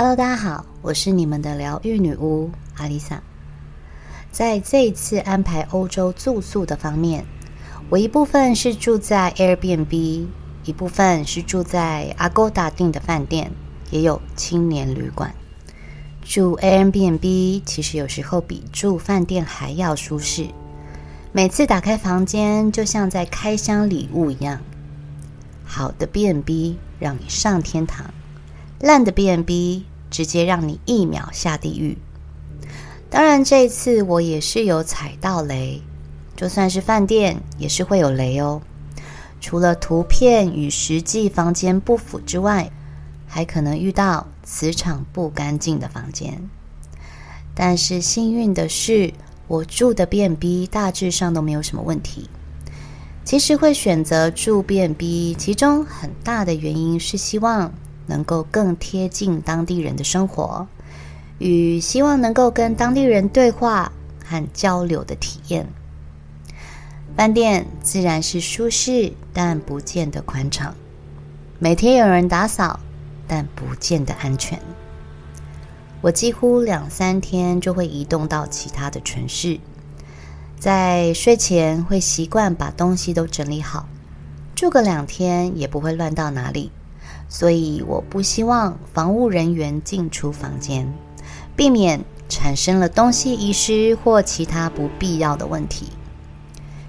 Hello，大家好，我是你们的疗愈女巫阿丽萨。在这一次安排欧洲住宿的方面，我一部分是住在 Airbnb，一部分是住在 Agoda 订的饭店，也有青年旅馆。住 Airbnb 其实有时候比住饭店还要舒适，每次打开房间就像在开箱礼物一样。好的 B&B 让你上天堂。烂的 B&B 直接让你一秒下地狱。当然，这一次我也是有踩到雷，就算是饭店也是会有雷哦。除了图片与实际房间不符之外，还可能遇到磁场不干净的房间。但是幸运的是，我住的 B&B 大致上都没有什么问题。其实会选择住 B&B，其中很大的原因是希望。能够更贴近当地人的生活，与希望能够跟当地人对话和交流的体验。饭店自然是舒适，但不见得宽敞。每天有人打扫，但不见得安全。我几乎两三天就会移动到其他的城市，在睡前会习惯把东西都整理好，住个两天也不会乱到哪里。所以我不希望防务人员进出房间，避免产生了东西遗失或其他不必要的问题。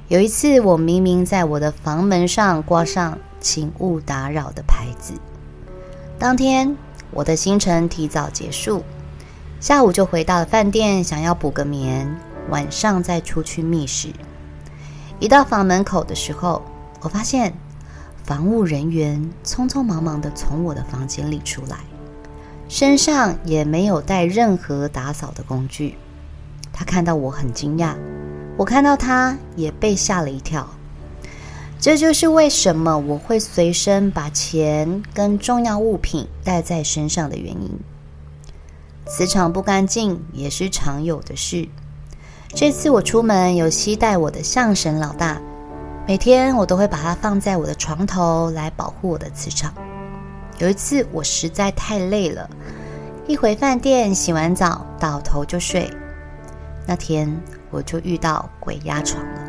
有一次，我明明在我的房门上挂上“请勿打扰”的牌子。当天我的行程提早结束，下午就回到了饭店，想要补个眠，晚上再出去觅食。一到房门口的时候，我发现。房务人员匆匆忙忙的从我的房间里出来，身上也没有带任何打扫的工具。他看到我很惊讶，我看到他也被吓了一跳。这就是为什么我会随身把钱跟重要物品带在身上的原因。磁场不干净也是常有的事。这次我出门有携带我的相神老大。每天我都会把它放在我的床头来保护我的磁场。有一次我实在太累了，一回饭店洗完澡倒头就睡。那天我就遇到鬼压床了，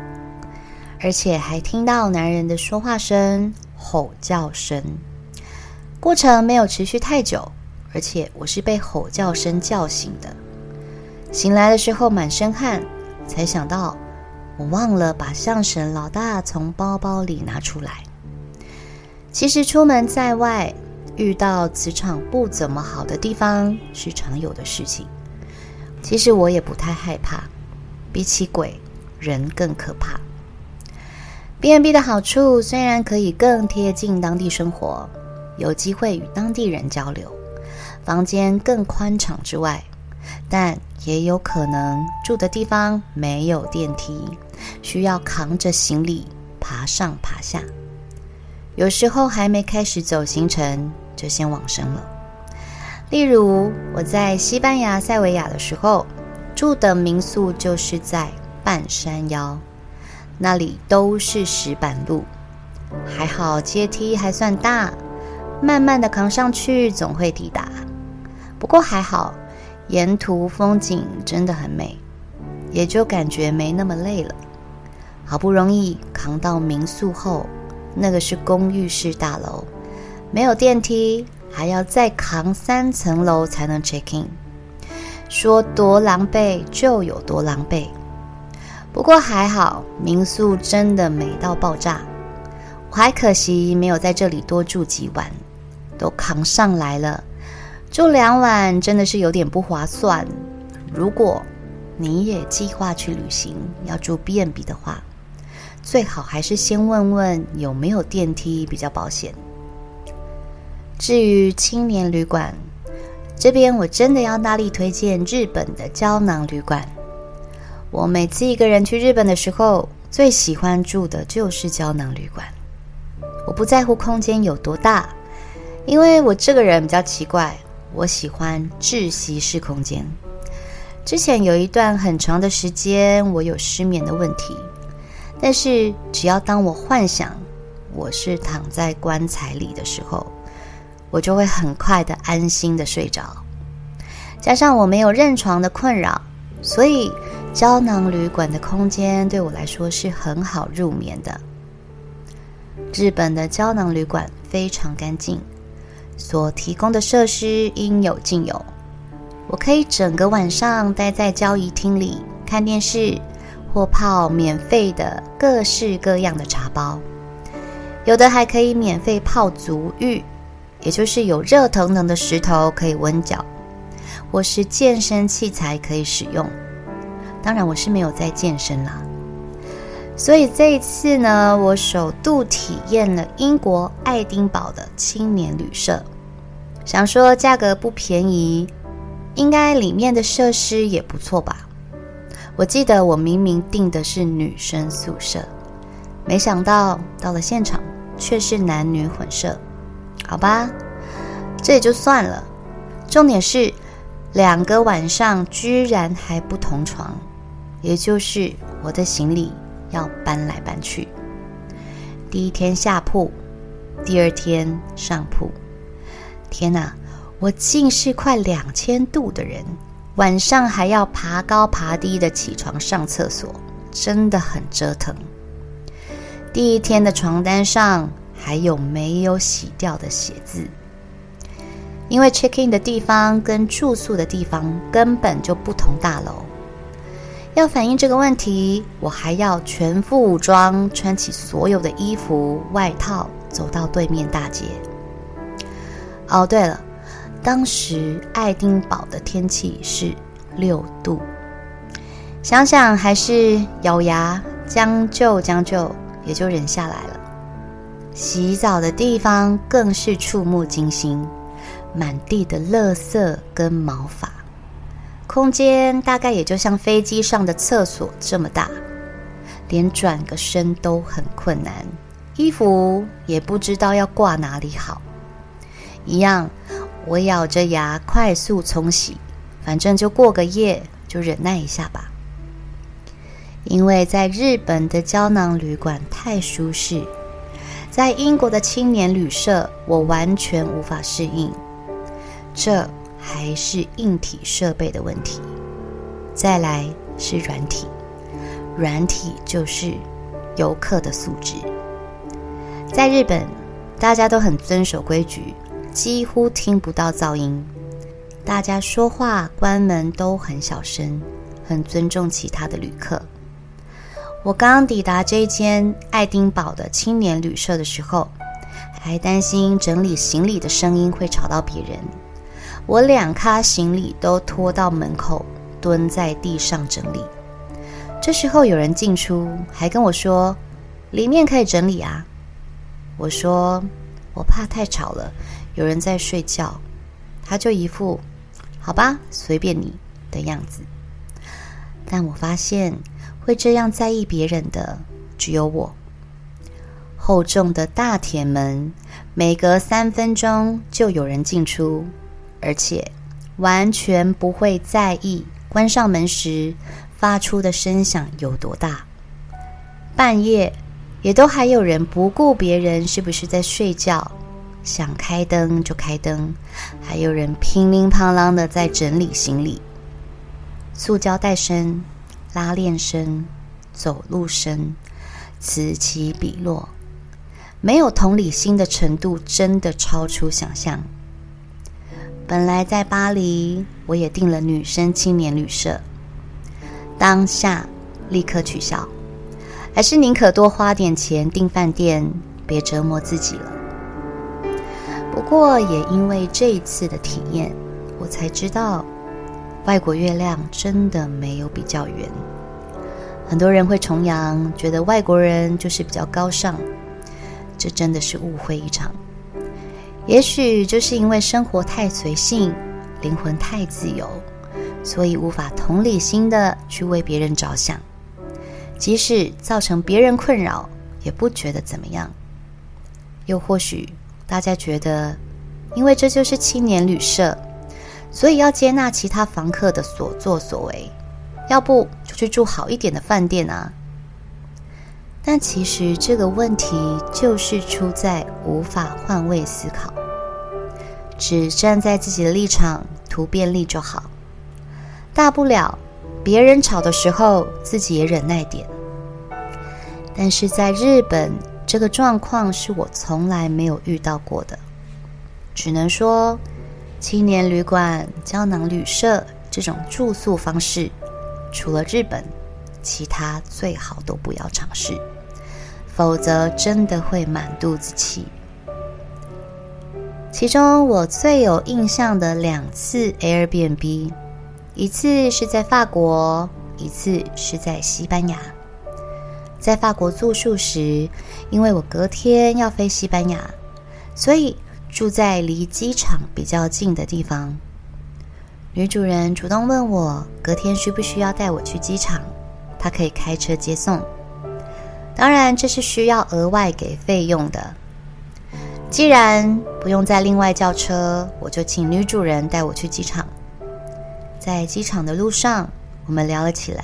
而且还听到男人的说话声、吼叫声。过程没有持续太久，而且我是被吼叫声叫醒的。醒来的时候满身汗，才想到。我忘了把象神老大从包包里拿出来。其实出门在外，遇到磁场不怎么好的地方是常有的事情。其实我也不太害怕，比起鬼，人更可怕。BNB 的好处虽然可以更贴近当地生活，有机会与当地人交流，房间更宽敞之外，但也有可能住的地方没有电梯，需要扛着行李爬上爬下。有时候还没开始走行程就先往生了。例如我在西班牙塞维亚的时候，住的民宿就是在半山腰，那里都是石板路，还好阶梯还算大，慢慢的扛上去总会抵达。不过还好。沿途风景真的很美，也就感觉没那么累了。好不容易扛到民宿后，那个是公寓式大楼，没有电梯，还要再扛三层楼才能 check in。说多狼狈就有多狼狈。不过还好，民宿真的美到爆炸。我还可惜没有在这里多住几晚，都扛上来了。住两晚真的是有点不划算。如果你也计划去旅行，要住 B&B 的话，最好还是先问问有没有电梯比较保险。至于青年旅馆，这边我真的要大力推荐日本的胶囊旅馆。我每次一个人去日本的时候，最喜欢住的就是胶囊旅馆。我不在乎空间有多大，因为我这个人比较奇怪。我喜欢窒息式空间。之前有一段很长的时间，我有失眠的问题，但是只要当我幻想我是躺在棺材里的时候，我就会很快的安心的睡着。加上我没有认床的困扰，所以胶囊旅馆的空间对我来说是很好入眠的。日本的胶囊旅馆非常干净，所提供的设施应有尽有。我可以整个晚上待在交谊厅里看电视，或泡免费的各式各样的茶包，有的还可以免费泡足浴，也就是有热腾腾的石头可以温脚，或是健身器材可以使用。当然，我是没有在健身啦。所以这一次呢，我首度体验了英国爱丁堡的青年旅社，想说价格不便宜，应该里面的设施也不错吧。我记得我明明订的是女生宿舍，没想到到了现场却是男女混舍。好吧，这也就算了。重点是两个晚上居然还不同床，也就是我的行李要搬来搬去。第一天下铺，第二天上铺。天哪，我竟是快两千度的人。晚上还要爬高爬低的起床上厕所，真的很折腾。第一天的床单上还有没有洗掉的血渍，因为 check in 的地方跟住宿的地方根本就不同大楼。要反映这个问题，我还要全副武装，穿起所有的衣服外套，走到对面大街。哦，对了。当时爱丁堡的天气是六度，想想还是咬牙将就将就，也就忍下来了。洗澡的地方更是触目惊心，满地的垃圾跟毛发，空间大概也就像飞机上的厕所这么大，连转个身都很困难，衣服也不知道要挂哪里好，一样。我咬着牙快速冲洗，反正就过个夜，就忍耐一下吧。因为在日本的胶囊旅馆太舒适，在英国的青年旅社我完全无法适应。这还是硬体设备的问题，再来是软体，软体就是游客的素质。在日本，大家都很遵守规矩。几乎听不到噪音，大家说话关门都很小声，很尊重其他的旅客。我刚抵达这间爱丁堡的青年旅社的时候，还担心整理行李的声音会吵到别人。我两咖行李都拖到门口，蹲在地上整理。这时候有人进出，还跟我说：“里面可以整理啊。”我说：“我怕太吵了。”有人在睡觉，他就一副“好吧，随便你”的样子。但我发现会这样在意别人的只有我。厚重的大铁门，每隔三分钟就有人进出，而且完全不会在意关上门时发出的声响有多大。半夜也都还有人不顾别人是不是在睡觉。想开灯就开灯，还有人乒铃乓啷的在整理行李。塑胶袋声、拉链声、走路声，此起彼落，没有同理心的程度真的超出想象。本来在巴黎，我也订了女生青年旅社，当下立刻取消，还是宁可多花点钱订饭店，别折磨自己了。不过，也因为这一次的体验，我才知道，外国月亮真的没有比较圆。很多人会崇洋，觉得外国人就是比较高尚，这真的是误会一场。也许就是因为生活太随性，灵魂太自由，所以无法同理心的去为别人着想，即使造成别人困扰，也不觉得怎么样。又或许。大家觉得，因为这就是青年旅社，所以要接纳其他房客的所作所为，要不就去住好一点的饭店啊。但其实这个问题就是出在无法换位思考，只站在自己的立场图便利就好，大不了别人吵的时候自己也忍耐点。但是在日本，这个状况是我从来没有遇到过的，只能说青年旅馆、胶囊旅社这种住宿方式，除了日本，其他最好都不要尝试，否则真的会满肚子气。其中我最有印象的两次 Airbnb，一次是在法国，一次是在西班牙。在法国住宿时，因为我隔天要飞西班牙，所以住在离机场比较近的地方。女主人主动问我隔天需不需要带我去机场，她可以开车接送。当然，这是需要额外给费用的。既然不用再另外叫车，我就请女主人带我去机场。在机场的路上，我们聊了起来，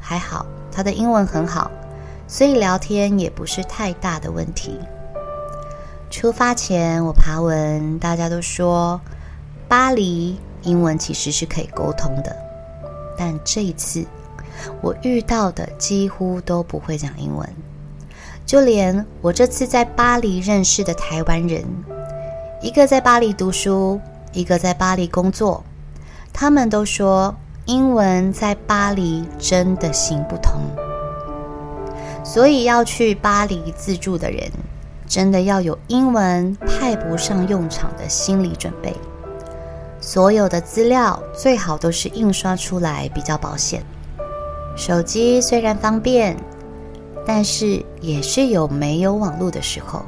还好她的英文很好。所以聊天也不是太大的问题。出发前我爬文，大家都说巴黎英文其实是可以沟通的，但这一次我遇到的几乎都不会讲英文，就连我这次在巴黎认识的台湾人，一个在巴黎读书，一个在巴黎工作，他们都说英文在巴黎真的行不通。所以要去巴黎自助的人，真的要有英文派不上用场的心理准备。所有的资料最好都是印刷出来，比较保险。手机虽然方便，但是也是有没有网络的时候。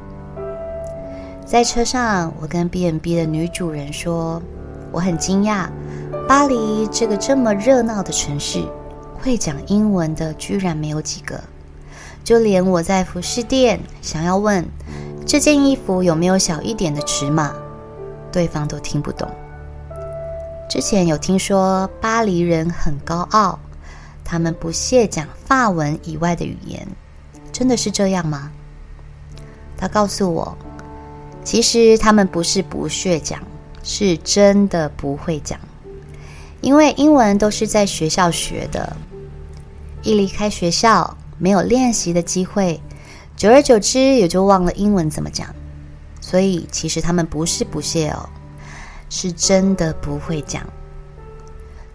在车上，我跟 B&B 的女主人说，我很惊讶，巴黎这个这么热闹的城市，会讲英文的居然没有几个。就连我在服饰店想要问这件衣服有没有小一点的尺码，对方都听不懂。之前有听说巴黎人很高傲，他们不屑讲法文以外的语言，真的是这样吗？他告诉我，其实他们不是不屑讲，是真的不会讲，因为英文都是在学校学的，一离开学校。没有练习的机会，久而久之也就忘了英文怎么讲。所以其实他们不是不屑哦，是真的不会讲。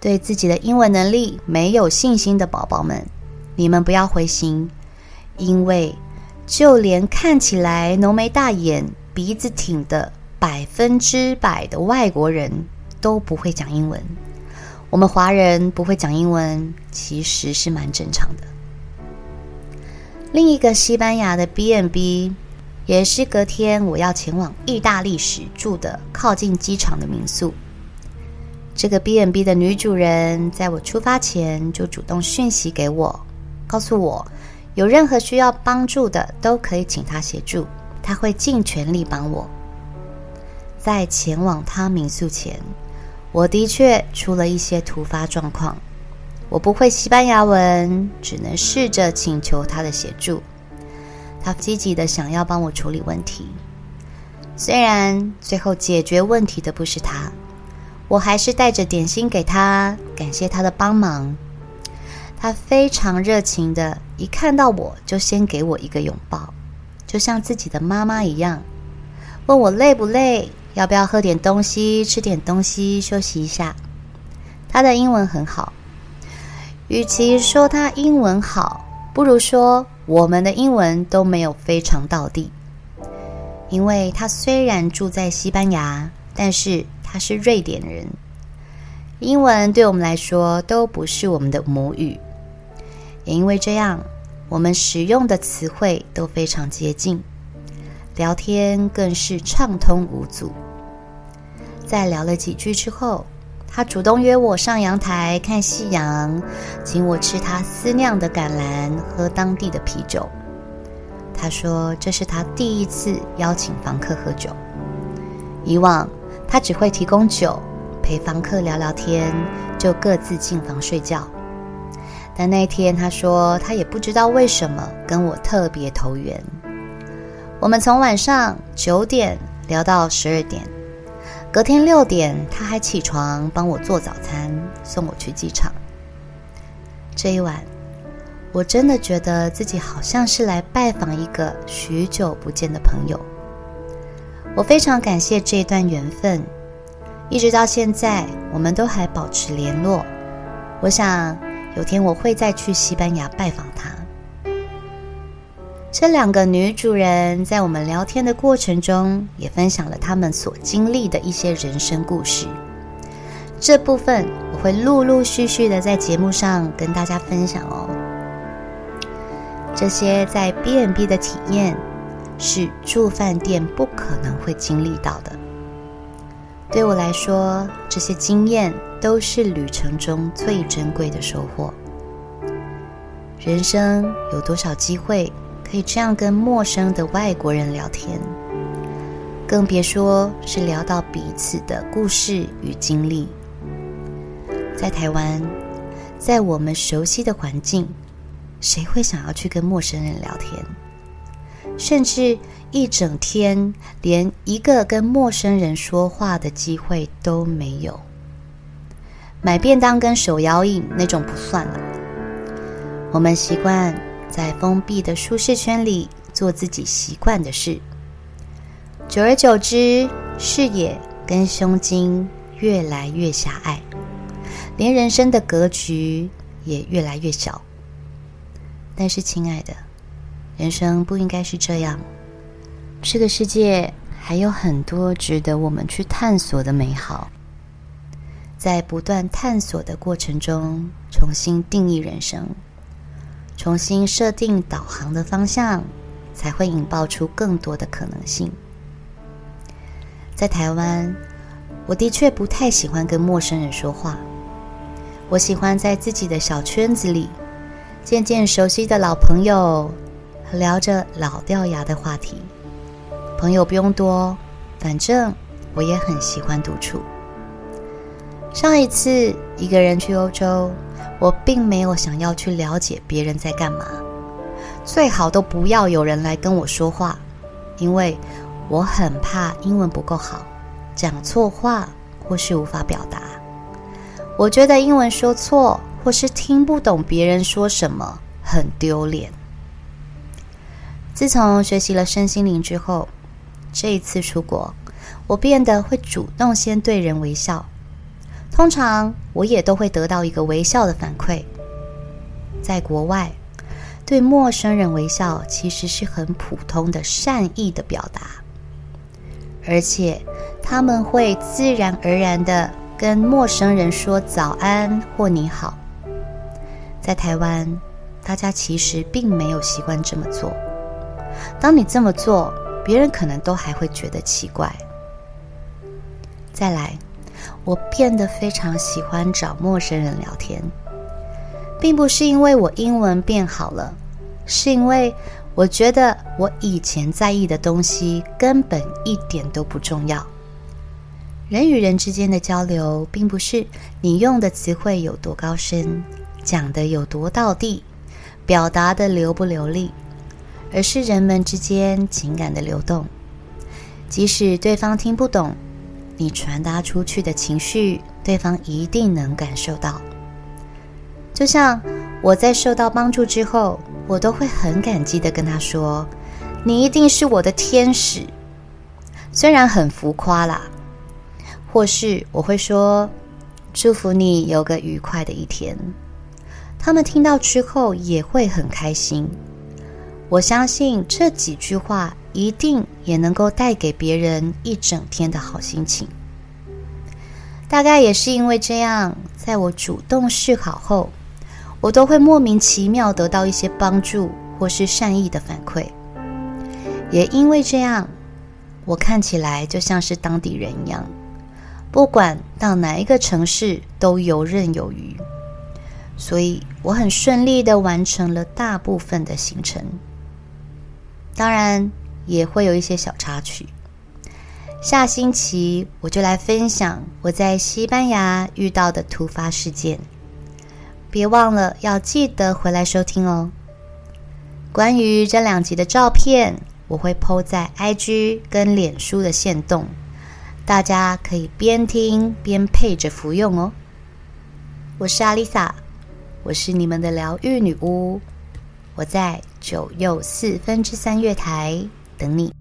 对自己的英文能力没有信心的宝宝们，你们不要灰心，因为就连看起来浓眉大眼、鼻子挺的百分之百的外国人都不会讲英文。我们华人不会讲英文，其实是蛮正常的。另一个西班牙的 B&B，也是隔天我要前往意大利时住的靠近机场的民宿。这个 B&B 的女主人在我出发前就主动讯息给我，告诉我有任何需要帮助的都可以请她协助，她会尽全力帮我。在前往她民宿前，我的确出了一些突发状况。我不会西班牙文，只能试着请求他的协助。他积极的想要帮我处理问题，虽然最后解决问题的不是他，我还是带着点心给他，感谢他的帮忙。他非常热情的，一看到我就先给我一个拥抱，就像自己的妈妈一样，问我累不累，要不要喝点东西，吃点东西，休息一下。他的英文很好。与其说他英文好，不如说我们的英文都没有非常到地。因为他虽然住在西班牙，但是他是瑞典人，英文对我们来说都不是我们的母语。也因为这样，我们使用的词汇都非常接近，聊天更是畅通无阻。在聊了几句之后，他主动约我上阳台看夕阳，请我吃他私酿的橄榄，喝当地的啤酒。他说这是他第一次邀请房客喝酒，以往他只会提供酒，陪房客聊聊天，就各自进房睡觉。但那天他说他也不知道为什么跟我特别投缘。我们从晚上九点聊到十二点。隔天六点，他还起床帮我做早餐，送我去机场。这一晚，我真的觉得自己好像是来拜访一个许久不见的朋友。我非常感谢这段缘分，一直到现在，我们都还保持联络。我想有天我会再去西班牙拜访他。这两个女主人在我们聊天的过程中，也分享了她们所经历的一些人生故事。这部分我会陆陆续续的在节目上跟大家分享哦。这些在 B&B 的体验，是住饭店不可能会经历到的。对我来说，这些经验都是旅程中最珍贵的收获。人生有多少机会？可以这样跟陌生的外国人聊天，更别说是聊到彼此的故事与经历。在台湾，在我们熟悉的环境，谁会想要去跟陌生人聊天？甚至一整天连一个跟陌生人说话的机会都没有。买便当跟手摇饮那种不算了，我们习惯。在封闭的舒适圈里做自己习惯的事，久而久之，视野跟胸襟越来越狭隘，连人生的格局也越来越小。但是，亲爱的，人生不应该是这样。这个世界还有很多值得我们去探索的美好，在不断探索的过程中，重新定义人生。重新设定导航的方向，才会引爆出更多的可能性。在台湾，我的确不太喜欢跟陌生人说话。我喜欢在自己的小圈子里，渐渐熟悉的老朋友，聊着老掉牙的话题。朋友不用多，反正我也很喜欢独处。上一次一个人去欧洲。我并没有想要去了解别人在干嘛，最好都不要有人来跟我说话，因为我很怕英文不够好，讲错话或是无法表达。我觉得英文说错或是听不懂别人说什么很丢脸。自从学习了身心灵之后，这一次出国，我变得会主动先对人微笑。通常我也都会得到一个微笑的反馈。在国外，对陌生人微笑其实是很普通的善意的表达，而且他们会自然而然的跟陌生人说早安或你好。在台湾，大家其实并没有习惯这么做。当你这么做，别人可能都还会觉得奇怪。再来。我变得非常喜欢找陌生人聊天，并不是因为我英文变好了，是因为我觉得我以前在意的东西根本一点都不重要。人与人之间的交流，并不是你用的词汇有多高深，讲的有多到地，表达的流不流利，而是人们之间情感的流动。即使对方听不懂。你传达出去的情绪，对方一定能感受到。就像我在受到帮助之后，我都会很感激地跟他说：“你一定是我的天使。”虽然很浮夸啦，或是我会说：“祝福你有个愉快的一天。”他们听到之后也会很开心。我相信这几句话。一定也能够带给别人一整天的好心情。大概也是因为这样，在我主动示好后，我都会莫名其妙得到一些帮助或是善意的反馈。也因为这样，我看起来就像是当地人一样，不管到哪一个城市都游刃有余。所以我很顺利地完成了大部分的行程。当然也会有一些小插曲。下星期我就来分享我在西班牙遇到的突发事件，别忘了要记得回来收听哦。关于这两集的照片，我会 PO 在 IG 跟脸书的线动，大家可以边听边配着服用哦。我是阿丽萨，我是你们的疗愈女巫，我在九又四分之三月台等你。